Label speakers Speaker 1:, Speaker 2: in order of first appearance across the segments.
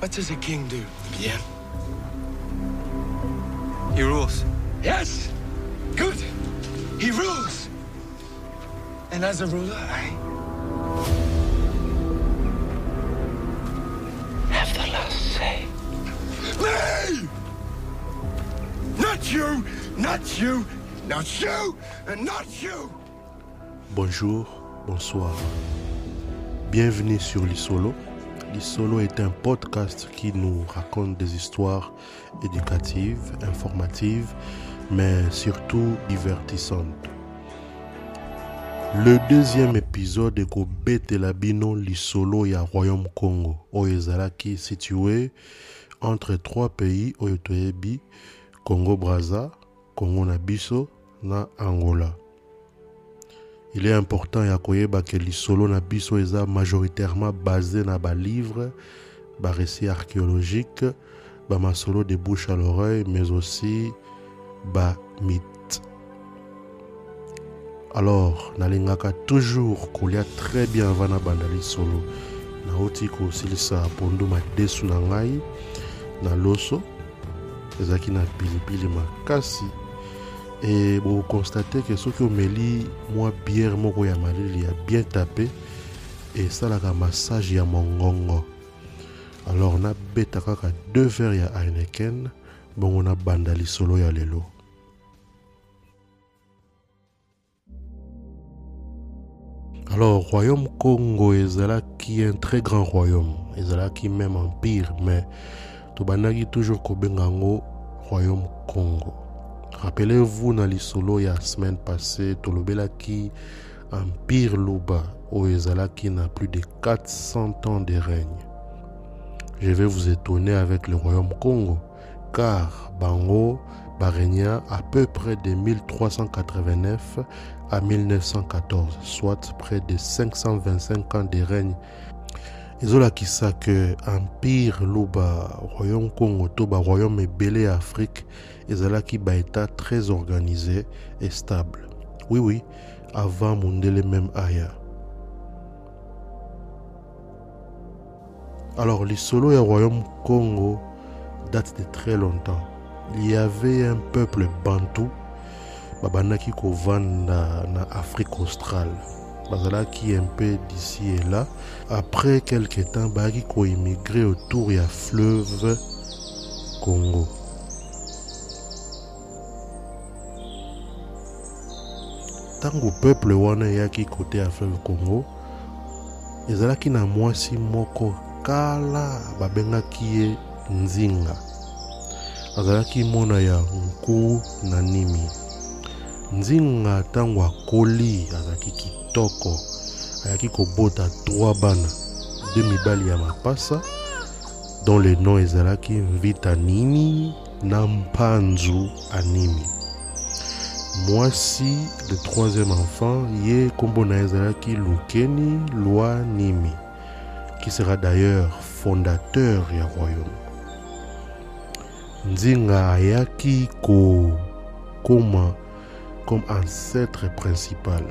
Speaker 1: What does a king do?
Speaker 2: Bien.
Speaker 1: He rules. Yes! Good! He rules! And as a ruler, I. have the last say. Me! Not you! Not you! Not you! And not you!
Speaker 3: Bonjour, bonsoir. Bienvenue sur l'Isolo. L'Isolo est un podcast qui nous raconte des histoires éducatives, informatives, mais surtout divertissantes. Le deuxième épisode est Kobete Labino l'Isolo ya Royaume Congo, oyo ezalaki situé entre trois pays oyo toyebi Congo Brazza, Congo na biso na Angola. Il est important ya koyeba que lisolo na biso eza majoritairement basé na balivre, barécit archéologique, bamasolo de bouche à l'oreille, mais aussi bamythe. Alors, nalingaka toujours kolia très bien avant na banda lisolo. nauti kosilisa pondu madesu na ngai na loso ezalaki na pilipili makasi e bokonstate ke soki omeli mwa biere moko ya malili ya bien tape esalaka massage ya mongongo alors nabeta kaka deux verre ya heineken. Bongo nabanda lisolo ya lelo alors royaume congo ezalaki un très grand royaume. Ezalaki même empire mais tobandaki toujours kobenga royaume congo rappelez-vous na lisolo ya semaine passée tolobelaki empire oyo ezalaki na plus de 400 ans de règne. Je vais vous étonner avec le royaume congo car bango barégna à peu près de 1389 à 1914 soit près de 525 ans de règne. Ezolakisa ke empire luba royaume congo to baroyaume ebele ya afrique ezalaki baétat très organisé et stable. Oui oui avant mondele même aya. Alors lisolo ya royaume congo date de très longtemps. Il y avait un peuple bantou babandaki kovanda na afrique australe. Bazalaki un peu d'ici et là. Après quelque temps bayaki koimmigre autour ya fleuve congo ntango peuple wana eyaki kote ya fleuve congo ezalaki na mwasi moko kala babengaki ye nzinga. Azalaki mona ya nku na nimi nzinga ntango akoli azalaki kitoko ayaki kobota trois bana de mibali ya mapasa dont le nom ezalaki mvita nini na mpanzu animi mwasi le troisième enfant ye nkombo lukeni lwa nimi qui sera d'ailleurs fondateur ya royaume. Nzinga ayaki kokoma comme ancêtre principal.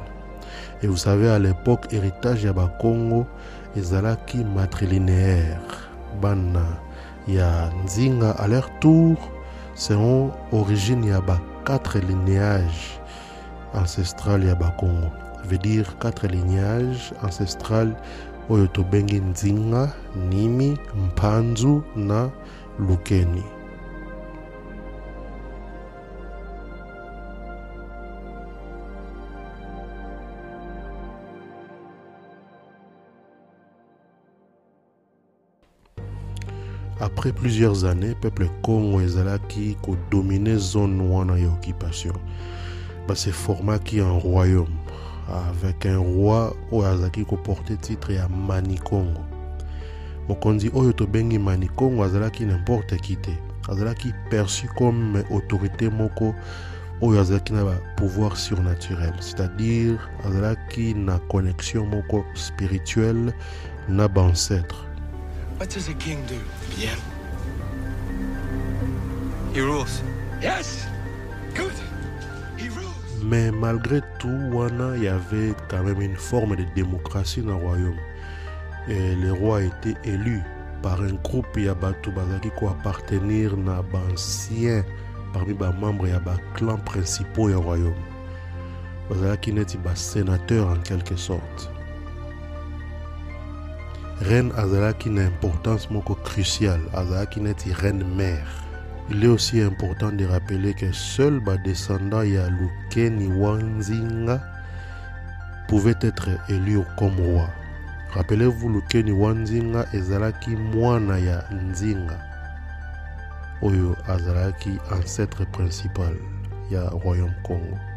Speaker 3: Et vous savez à l'époque héritage ya bakongo ezalaki matrilinéaire. Bana ya nzinga à leur tour seront origine ya ba quatre linéages ancestral ya bakongo. Veut dire quatre lignages ancestral oyo nzinga nimi mpanzu na lukeni après plusieurs années peuple congo ezalaki kodomine zone wana ya occupation baseformaki un royaume avec un roi oyo azalaki koporte titre ya manikongo mokonzi oyo tobengi manikongo azalaki n'importe qui te azalaki perçu comme autorité moko oyo azalaki na bapouvoir surnaturel. C'est-à-dire azalaki na connexion moko spirituelle na baancetre
Speaker 1: What does a king do?
Speaker 2: Bien.
Speaker 1: He rules. Yes! Good! He rules!
Speaker 3: Mais malgré tout, wana, il y avait quand même une forme de démocratie dans le royaume. Et le roi était élu par un groupe ya bato bazalaki koappartenir na baancien parmi bamembre ya baclan principaux ya royaume bazalaki neti basénateur en quelque sorte reine azalaki na importance moko cruciale. Azalaki neti reine mère. Il est aussi important de rappeler que seul badescendant ya lukeni wa nzinga pouvait être élu comme roi. Rappelez-vous lukeni wa nzinga ezalaki mwana ya nzinga. Oyo azalaki ancêtre principal ya royaume congo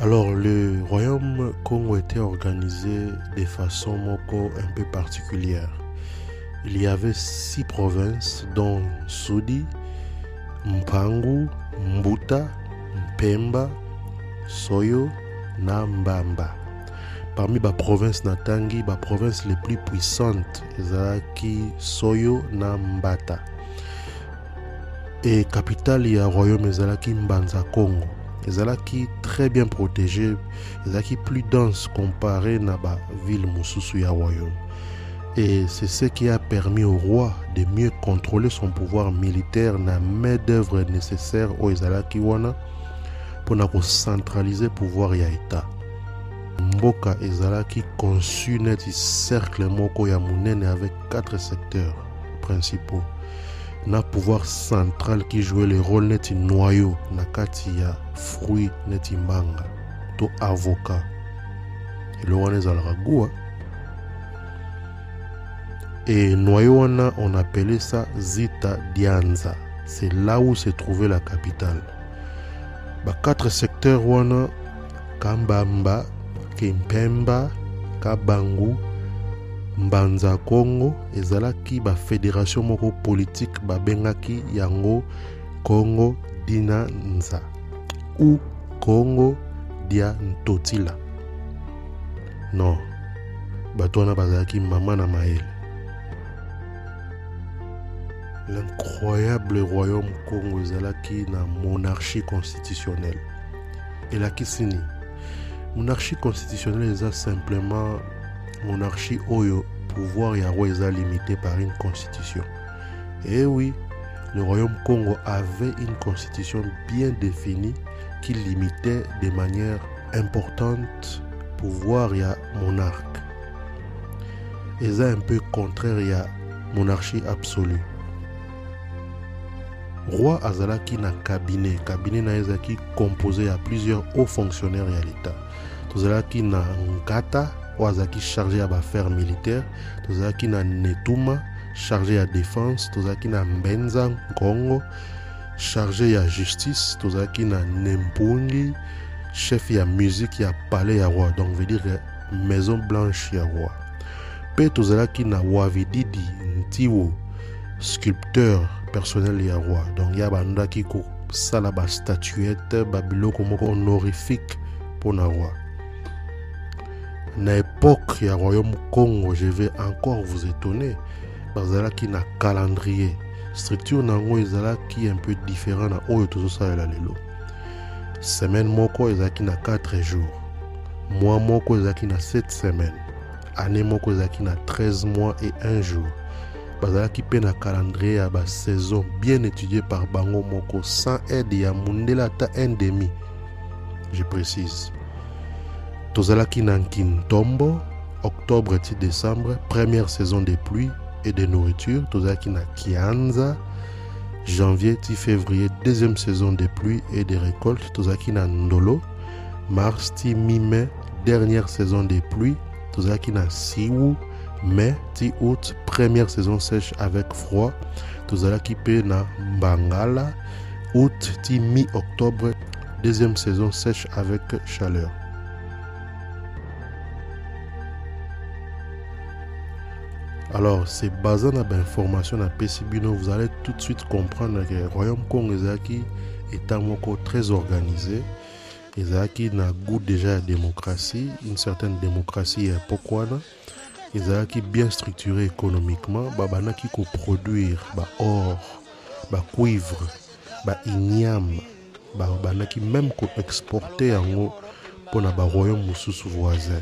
Speaker 3: alors le royaume congo était organisé de façon un peu particulière. Il y avait six provinces dont sudi mpangu mbuta mpemba soyo na mbamba. Parmi baprovince natangi baprovince les plus puissantes ezalaki soyo na mbata. E capitale ya royaume ezalaki mbanza congo ezalaki très bien protégé ezalaki plus dense comparé na baville mosusu ya royaume et c'est ce qui a permis au roi de mieux contrôler son pouvoir militaire na main d'œuvre nécessaire oyo ezalaki wana mpona kocentralize pouvoir ya état mboka ezalaki conçu neti cercle moko avec quatre secteurs principaux na pouvoir central qui jouait le rôle neti noyau na kati ya fruit neti mbanga. To avocat. Elo wana ezalaka gua et noyau wana on appelait ça zita dianza. C'est là où se trouvait la capitale. Ba quatre secteurs wana kambamba kempemba kabangu mbanza congo ezalaki bafédération moko politike babengaki yango congo dinanza ou congo dia ntotila. Non bato wana bazalaki mama na l'incroyable royaume congo ezalaki na monarchie constitutionnelle. Elakisi nini monarchie constitutionnelle eza simplement monarchie oyo pouvoir ya eza limité par une constitution. Et oui le royaume congo avait une constitution bien définie qui limitait de manière importante pouvoir ya monarque. Eza un peu contraire ya monarchie absolue. Roi azalaki na cabinet. Cabinet na composé ya plusieurs hauts fonctionnaires ya l'état. Tozalaki na nkata oyo azalaki chargé ya baaffaire militaire tozalaki na netuma chargé ya défense tozalaki na mbenza nkongo chargé ya justice tozalaki na nempungi chef ya musique ya palais ya roi donc veut dire maison blanche ya roi. Mpe tozalaki na wavididi ntiwo sculpteur personnel ya roi donc ya bandaki kosala bastatuette babiloko moko honorifique roi na époque ya royaume congo je vais encore vous étonner bazalaki na calendrier. Structure na ezalaki un peu différent na oyo tozosalela lelo. Semaine moko ezalaki na 4 jours. Mois moko ezalaki na 7 semaines. Année moko ezalaki na 13 mois et 1 jour. Bazalaki mpe na calendrier ya basaison bien étudié par bango moko sans aide ya mundele ata un demi. Je précise tozalaki na nkintombo octobre ti décembre première saison des pluies et de nourriture tozalaki na kianza janvier ti février deuxième saison des pluies et des récoltes. Tozalaki na ndolo mars ti mi-mai dernière saison des pluies. Tozalaki na siwu mai ti août première saison sèche avec froid. Tozalaki mpe na août ti mi-octobre deuxième saison sèche avec chaleur alors c'est basé na bainformation napesi bino vous allez tout de suite comprendre que royaume congo moko très organisé ezalaki na goût déjà ya démocratie une certaine démocratie ya époque wana ezalaki bien structuré économiquement babandaki koproduire baor bacuivre bainiam babandaki même koexporte yango mpona baroyaume mosusu voisin.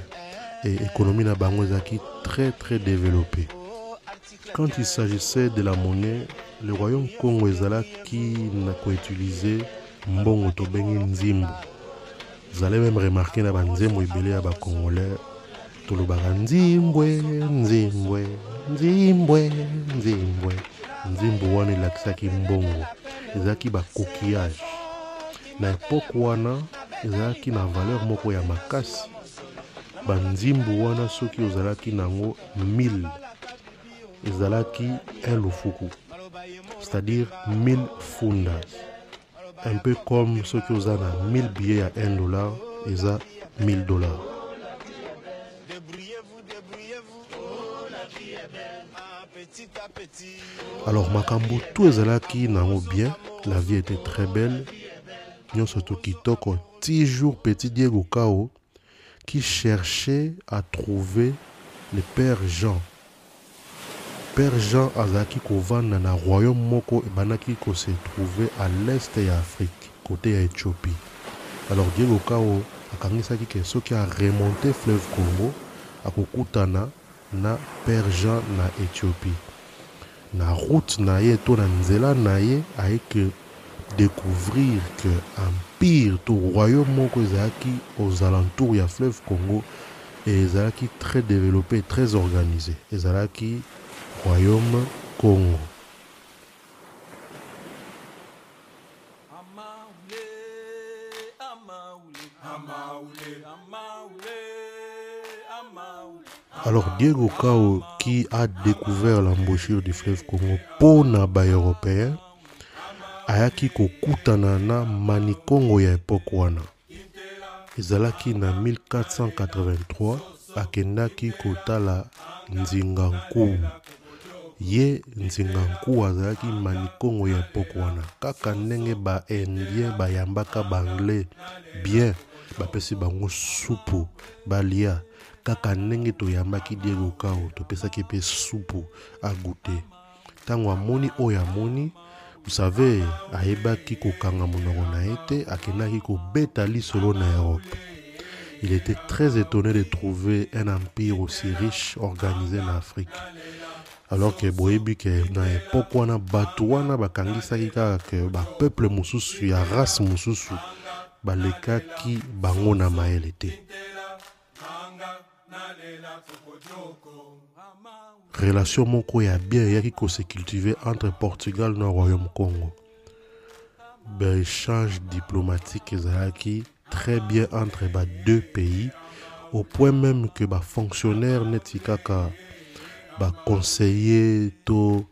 Speaker 3: Et économie na très très développé quand il s'agissait de la monnaie, le royaume Congo qui n'a utilisé mbongo tobengi nzimbu. Vous allez même remarquer na banzembo ebele ya bacongolais tolobaka nzimbwe nzimbwe nzimbwe nzimbwe. Nzimbu wana elakisaki mbongo ezalaki bacoquillage na epoke wana ezalaki na valeur moko ya makasi. Banzimbu wana soki ozalaki nango 1000 ezalaki un lufuku c'est-à-dire 1000 fundas. Un peu comme soki oza na 1000 billets ya 1 dollar eza 1000 dollars. Alors makambo tout ezalaki nango bien. La vie était très belle. Nyonso to kitoko ti jour petit diego kao qui cherchait à trouver le père jean père jean azalaki kovanda na royaume moko ebandaki kose trouver à l'est ya afrique côté ya éthiopie. Alors diego kao akangisaki ke soki aremonte fleuve congo akokutana na père jean na éthiopie. Na route na ye to na nzela na ye ayeke découvrir que empire to royaume moko ezalaki aux alentours ya fleuve congo e ezalaki très développé très organisé royaume congo. Alors Diego Kao qui a découvert l'embouchure du fleuve Congo pour na européen ayaki kokutana na manikongo ya epoke wana. Ezalaki na 1483 akendaki kotala nzinga nkuu ye nzinga nkuu azalaki manikongo ya epoke wana. Kaka ndenge baindien bayambaka baanglais bien bapesi bango supu balia. Kaka ndenge toyambaki diego kao topesaki mpe supu agute. Ntango amoni oyo amoni vous savez ayebaki kokanga monoko na ye te akendaki kobeta lisolo na europe il était très étonné de trouver un empire aussi riche organisé en afrique. Alors ke boyebi ke na epoke wana bato wana bakangisaki kaka ke bapeuple ya race mosusu balekaki bango na mayele te relation moko ya bien eyaki kose cultive entre portugal na royaume congo baéchange diplomatique ezalaki très bien entre badoeux pays au point même que bafonctionnaire neti kaka baconseiller to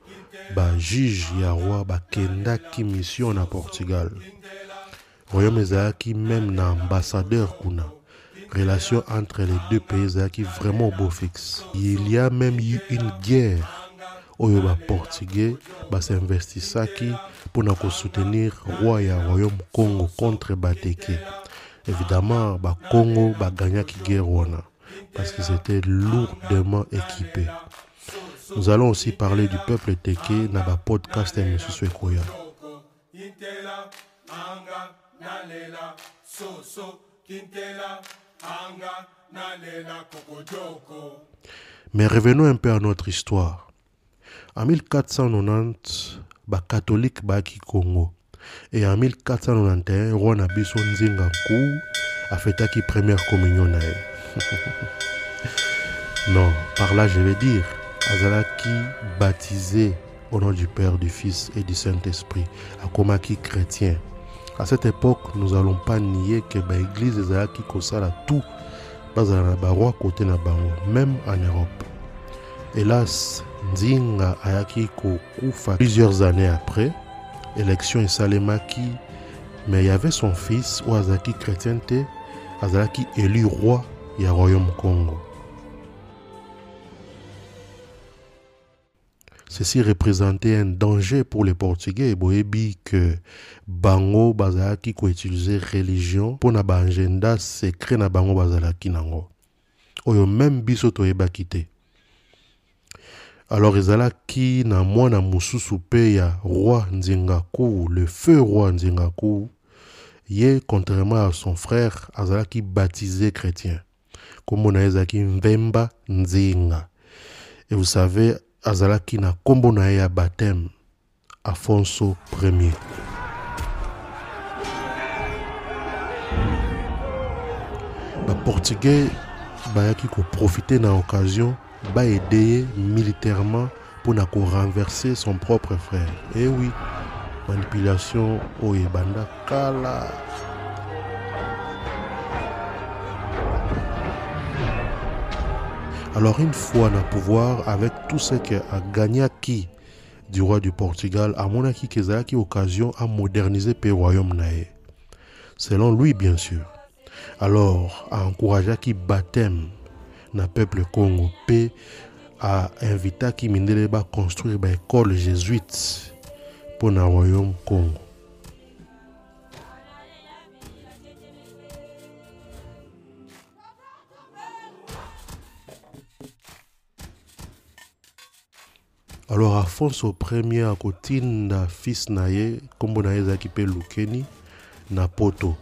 Speaker 3: bajuge ya roi bakendaki mission na portugal. Royaume ezalaki même na ambassadeur kuna. Relation entre les deux pays qui vraiment beau fixe. Il y a même eu une guerre oyo baportugais basinvestisaki mpona kosoutenir roi ya royaume congo contre bateke évidemment bacongo baganyaki guerre wana parce qu'ils étaient lourdement équipés nous allons aussi parler du peuple teke na bapodcast ya misusu ekoya Mais revenons un peu à notre histoire. En 1490, ba catholique baki Congo. Et en 1491, roi na biso nzinga nku afetaki première communion non, par là je vais dire, azalaki baptisé au nom du Père, du Fils et du Saint-Esprit, akomaki chrétien. À cette époque, nous n'allons pas nier que l'église ezalaki kosala tout bazala na baroi côté même en Europe. Hélas, Nzinga ayaki kokufa plusieurs années après, élection esalemaki, mais il y avait son fils ou azalaki chrétien te, azalaki élu roi ya royaume Congo. Ceci représentait un danger pour les Portugais. Boyebi que bango bazalaki ko utiliser religion pour na agenda secret na bango bazalaki nango. Oyo même biso toyebaki te. Alors ezalaki na mwana mususu pe ya roi Nzingaku, le feu roi Nzingaku, ye contrairement à son frère azalaki baptisé chrétien. Comme on a ezalaki Mvemba Nzinga. Et vous savez, azalaki na nkombo na ye ya baptême afonso premier baportugais bayaki koprofite na occasion baede ye militairement mpona korenverser son propre frère. E oui manipulation oyo ebanda kala. Alors une fois na pouvoir avec tout ce que agagnaki du roi du portugal amonaki ke ezalaki occasion amodernize mpe royaume na ye. Selon lui bien sûr. Alors aencourageaki baptême na peuple congo mpe ainvitaki mindele baconstruire baekole jésuite mpo na royaume congo. Alors afonso premier akotinda fils na ye nkombo na ye ezalaki mpe lukeni na poto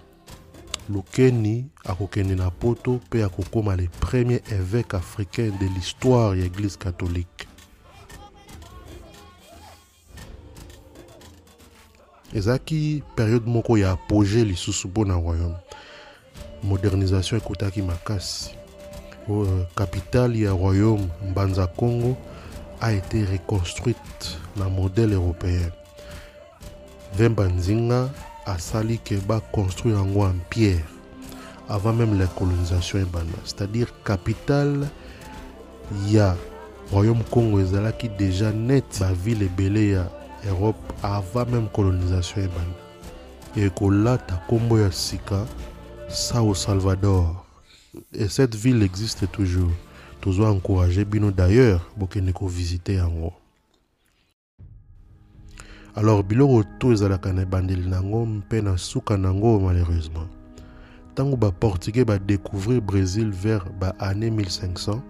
Speaker 3: lukeni akokende na poto mpe akokóma le premier évêque africain de l'histoire ya église catholique. Ezalaki période moko ya apogée lisusu mpo royaume. Modernisation ekotaki makasi. Uh, capitale ya royaume mbanza congo a été reconstruite na modèle européen. Vemba nzinga asali ke baconstruire yango en pierre avant même la colonisation ebanda c'est-à-dire capitale ya royaume congo ezalaki déjà net. Baville ebele ya europe avant même colonisation ebanda ekolata nkombo ya sika sao salvador. Et cette ville existe toujours. Tozwa encourage bino d'ailleurs bokende kovisite yango alors biloko to ezalaka na ebandeli nango mpe na suka nango malheureusement. Ntango baportugais badécouvrir brésil vers baannée 1500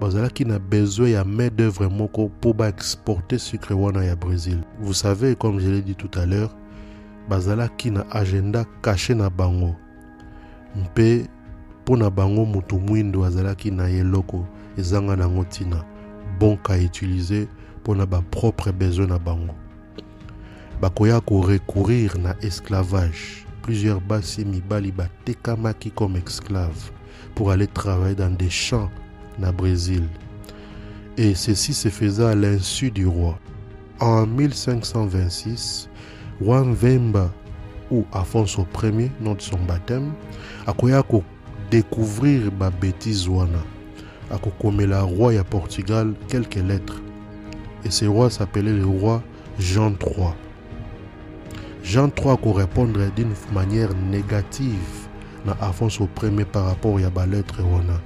Speaker 3: bazalaki na besoin ya main d'œuvre moko mpo baexporte sucre wana ya brésil. Vous savez comme je l'ai dit tout à l'heure bazalaki na agenda caché na bango. Mpe mpo na bango moto mwindo azalaki na eloko ezanga nango ntina bonka utilize mpo na bapropre besoin na bango bakoya korecourir na esclavage. Plusieurs basi mibali batekamaki comme esclaves pour aller travailler dans des champs na brésil. Et ceci se faisait à l'insu du roi. En 1526 roi mvemba ou afonso ier nom de son baptême akoya kodécouvrir babétise wana. Akokomela roi ya portugal quelques lettres. Et ce roi s'appelait le roi jean iii jean iii akorépondre d'une manière négative na afonso ier par rapport ya balettre wana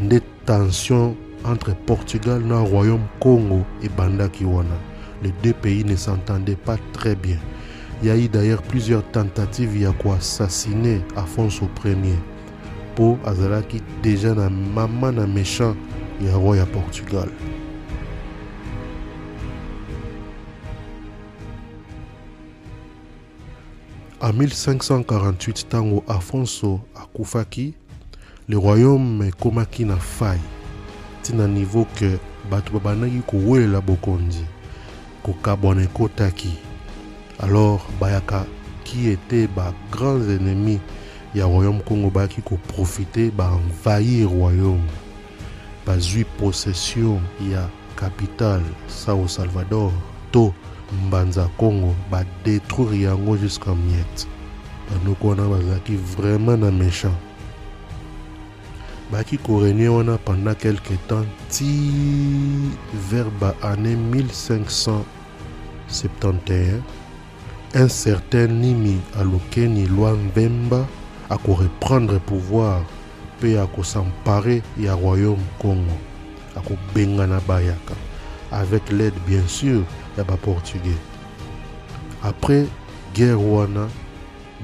Speaker 3: nde tension entre portugal na royaume congo ebandaki wana les deux pays ne s'entendaient pas très bien. Il y a eu d'ailleurs plusieurs tentatives ya koassassiner afonso ier mpo azalaki déjà na mama na méchant ya roi ya portugal en 1548 ntango afonso akufaki le royaume ekomaki na faille. Ntina niveau ke bato babandaki kowelela bokonzi kokabwana ekotaki. Alors bayakaki ete bagrands ennemis ya royaume congo bayaki koprofite baenvahir royaume. Bazwi possession ya capitale sao salvador to mbanza congo badétruire yango jusqu'en miette bandoko wana bazalaki vraiment na méchant. Bayaki korenie wana pendant quelque temps ti vers baannée 1571 un. Certain nimi alokeni lwa mbemba akoreprendre pouvoir mpe akosampare ya royaume congo. Akobengana bayaka. Avec l'aide bien sûr ya baportugais après guerre wana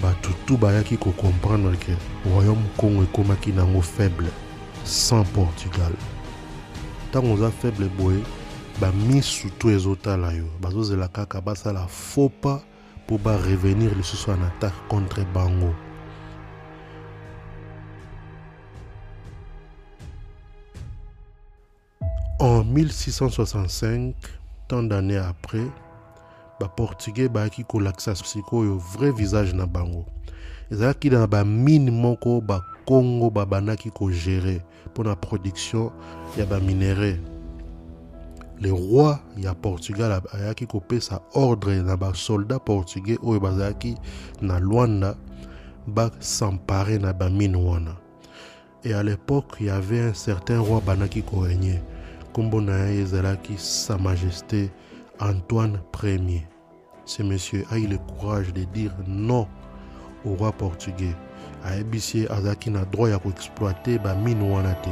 Speaker 3: bato tu bayaki kocomprendre ke royaume congo ekomaki nango faible sans portugal. Ntango oza faible boye bamisu to ezotala yo. Bazozela kaka basala faux pas mpo barevenir lisusu en attaque contre bango. En 1665 tant d'années après baportugais bayaki kolakisa sikoyo vrai visage na bango. Ezalaki na bamine moko bakongo babandaki kogere mpona production ya baminere le roi ya portugal ayaki kopesa ordre. Na basoldat portugais oyo bazalaki na lwanda basampare na bamine wana. Et à l'époque il y avait un certain roi bandaki korégner nkombo na ye ezalaki sa majesté antoine ier ce monsieur a eu le courage de dire non au roi portugais. Ayebisi ye azalaki na droit ya koexploite bamine wana te.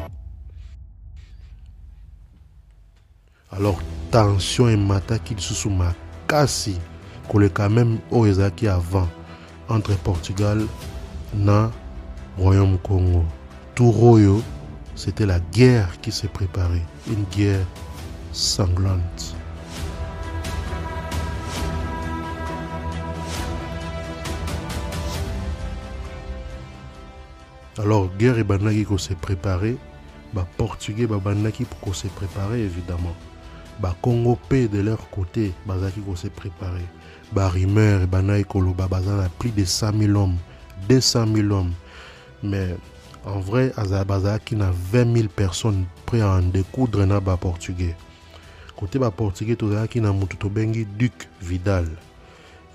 Speaker 3: Alors tension emataki lisusu makasi koleka même oyo ezalaki avant entre portugal na royaume congo tour oyo c'était la guerre qui se préparait une guerre sanglante. Alors guerre ebandaki kose préparer baportugais babandaki kose préparer évidemment. Bakongo mpe de leur côté bazalaki kose préparer barimeur ebandaki koloba baza na plus de 100 000 hommes 200 000 hommes. Mais en vrai bazalaki na 20 000 personnes prêt à en découdre na baportugais kote baportugais tozalaki na tobengi duc vidal.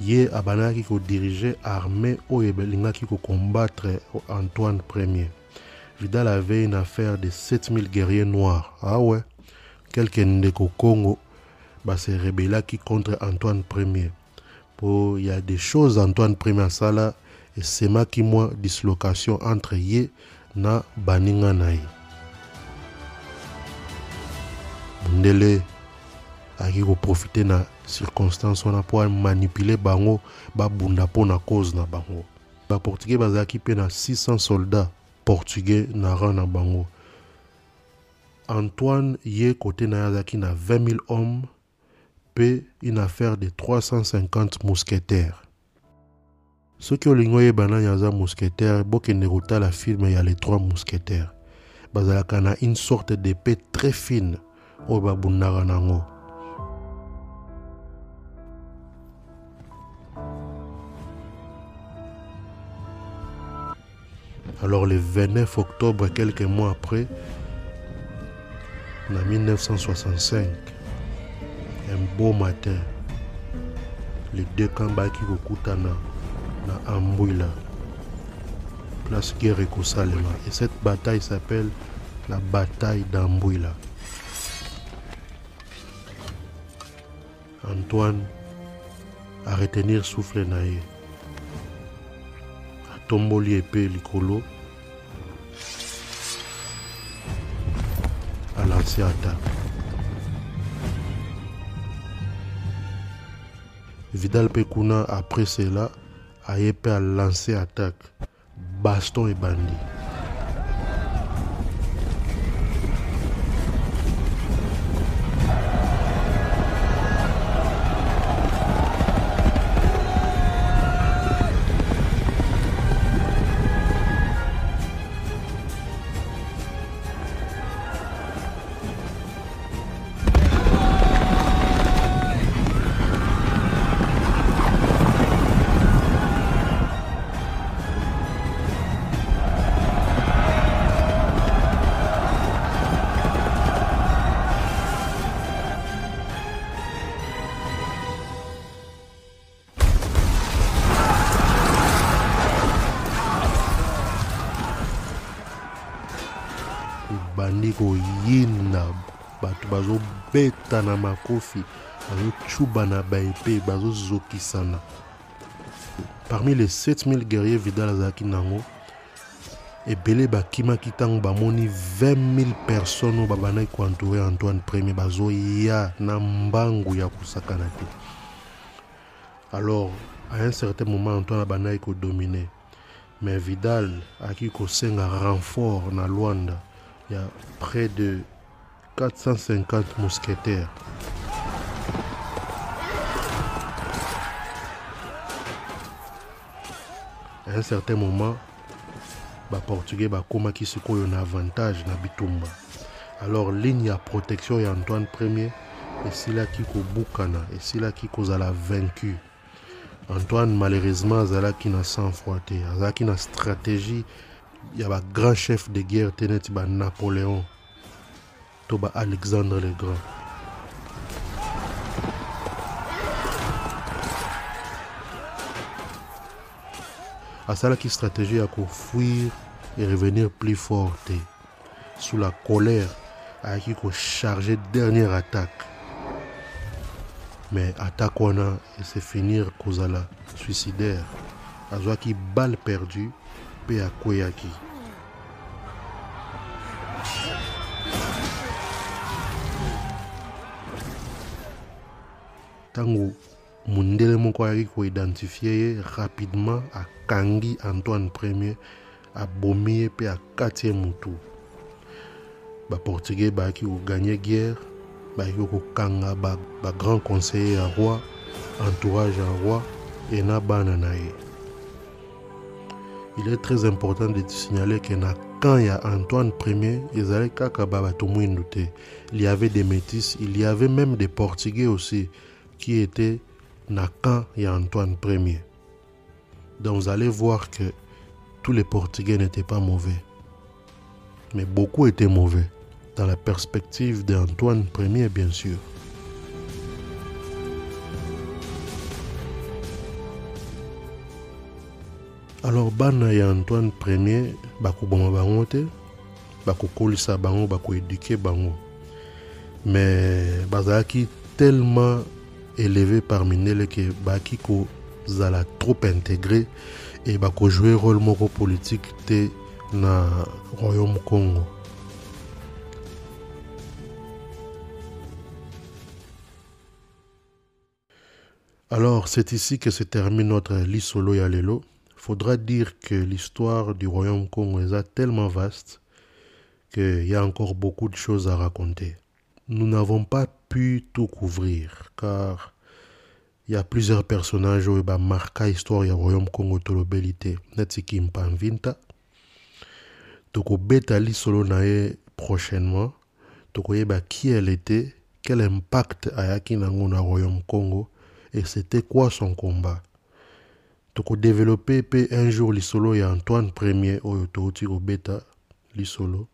Speaker 3: Ye abandaki kodirige armée oyo elingaki kokombattre antoine ier vidal avait une affaire de 7000 guerriers noirs. Ah ouais? Quelques ndeko congo base rebelaki contre antoine ier po il y a des choses antoine ier asala esemaki mwa dislocation entre ye na baninga na ye. Mundele ayaki koprofite na circonstance wana mpo amanipule bango babunda mpo na cause na bango. Baportugais bazalaki mpe na 600 soldats portugais na rang na bango. Antoine ye kote na ye na 20 000 hommes mpe une affaire de 350 mousquetaires soki olingi oyeba nani aza mousquetaire bokende kotala filme ya les trois mousquetaires. Bazalaka na une sorte d'épée très fine oyo babundaka Alors le 29 octobre, quelques mois après, en 1965, un beau matin, les deux qui kokutana na Ambouila, place guerre Salema. Et cette bataille s'appelle la bataille d'Ambouila. Antoine a retenir souffle naïe. atomboli epe likolo alanse attaque vidal mpe kuna après cela aye mpe alance attaque. Baston ebandi ebandi koyina bato bazobeta na makofi bazocuba na baepe bazozokisana. Parmi les 7000 guerriers vidal azalaki nango ebele bakimaki ntango bamoni 20 000 personnes oyo babandaki koentoure antoine premier bazoya na mbangu ya kosakana te. Alors à un certain moment antoine abandaki kodomine. Mais vidal aki kosenga renfort na lwanda il y a près de 450 mousquetaires. À un certain moment, baportugais bakomaki sikoyo na avantage na bitumba alors ligne ya protection ya antoine premier esilaki kobukana esilaki kozala vaincu antoine malheureusement azalaki na sang froid te azalaki na stratégie ya bagrand chef de guerre te neti banapoléon to baalexandre le grand. Asalaki stratégie ya kofuir et revenir plus fort sous la colère ayaki kocharge dernière attaque. Mais attaque wana ese finir kozala suicidaire. Azwaki balle perdue mpe akweyaki ntango mondele moko ayaki koidentifie ye rapidement akangi antoine premier abomi ye mpe akati ye motu. Baportugais bayaki koganye guerre bayaki kokanga bagrand ba conseiller ya roi entourage ya roi e na bana il est très important de signaler que na antoine ezalaki kaka ba bato mwindu te il y avait des métis il y avait même des portugais aussi qui étaient na ya antoine premier donc vous allez voir que tous les portugais n'étaient pas mauvais mais beaucoup étaient mauvais dans la perspective d'Antoine Ier, bien sûr. Alors bana ya antoine premier bakoboma bango te bakokolisa bango bakoéduke bango mais bazalaki tellement élevé par mindele ke baki kozala trop intégré e bakojouer rôle moko politique te na royaume congo Alors, c'est ici que se termine notre Lissolo Yalelo. Faudra dire que l'histoire du royaume congolais est tellement vaste qu'il y a encore beaucoup de choses à raconter. Nous n'avons pas pu tout couvrir car il y a plusieurs personnages qui ont marqué l'histoire du royaume Congo Tolobelité. Netsiki Mpanvinta. Toko beta Lissolo nae prochainement. Toko yeba qui elle était, quel impact a yaki nango na royaume Congo et c'était quoi son combat tokodéveloppe mpe un jour lisolo ya antoine premier oyo touti kobeta lisolo.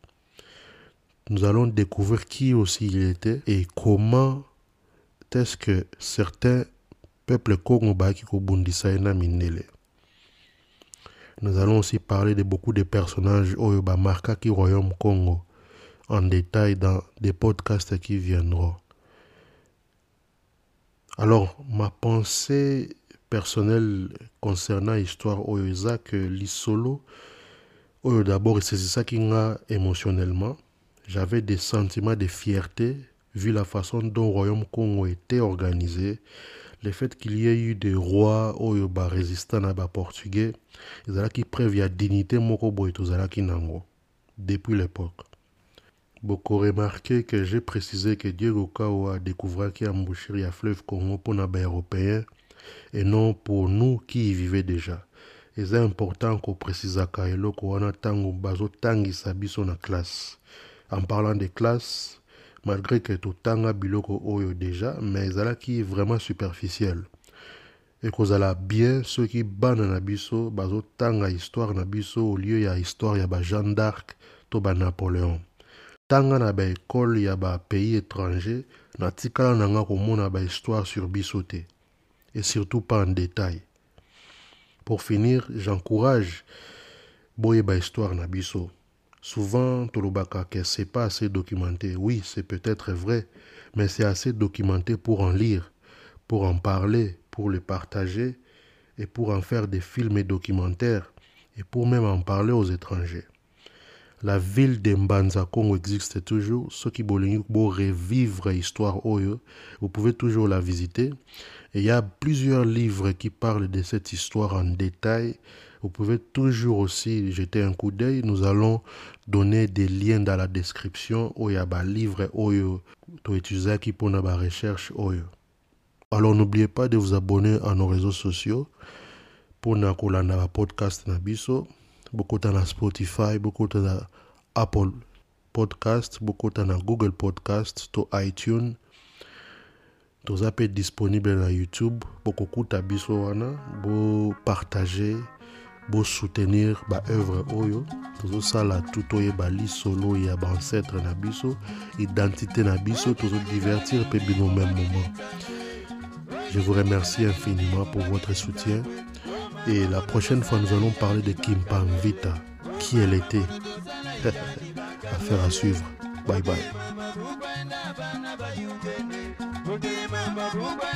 Speaker 3: Nous allons découvrir qui aussi il était et comment est-ce que certains peuples congo bayaki kobundisa ye na mindele nous allons aussi parler de beaucoup de personnages oyo bamarkaki royaume congo en détail dans des podcasts qui viendront. Alors, ma pensée personnelle concernant l'histoire oyo eza que lisolo oyo d'abord esesisaki nga émotionnellement. J'avais des sentiments de fierté vu la façon dont royaume congo était organisé. Le fait qu'il y ait eu des rois oyo barésistant na baportugais ezalaki preuve ya dignité moko boye tozalaki nango depuis l'époque. Beaucoup remarqué que j'ai précisé que Diego Kao a découvert qu'il y a embouchure à fleuve Congo pour les Européens et non pour nous qui y vivions déjà. Et c'est important que eloko wana tango bazo tangisa biso na classe. En parlant de classe, malgré que totanga biloko oyo déjà, mais ezalaki vraiment superficiel. Et kozala bien ceux qui bana na biso bazo tanga histoire na biso au lieu ya histoire ya ba Jeanne d'Arc to ba Napoléon. ntanga na baekole ya bapays étranger natikala na nga komona bahistoire sur biso te et surtout pas en détail pour finir j'encourage boyeba histoire na biso souvent tolobaka que c'est pas assez documenté oui c'est peut-être vrai mais c'est assez documenté pour en lire pour en parler pour le partager et pour en faire des films et documentaires et pour même en parler aux étrangers la ville de Mbanza existe toujours. Ceux qui veulent revivre l'histoire vous pouvez toujours la visiter. Et il y a plusieurs livres qui parlent de cette histoire en détail. Vous pouvez toujours aussi jeter un coup d'œil. Nous allons donner des liens dans la description où il y a des livres Oyo, to utiliser qui pour la recherche. Alors n'oubliez pas de vous abonner à nos réseaux sociaux pour na podcast Nabiso beaucoup na Spotify, beaucoup na Apple podcast bokota na google podcast to itunes toza mpe disponible na youtube. Bokokuta biso wana bopartage bosoutenir baœuvre oyo. Tozosala tout oyeba lisolo ya baancetre na biso identité na biso tozodivertir mpe bino même moment. Je vous remercie infiniment pour votre soutien. Et la prochaine fois nous allons parler de Kim Pam Vita qui elle était? Affaire à suivre. Bye bye Rumba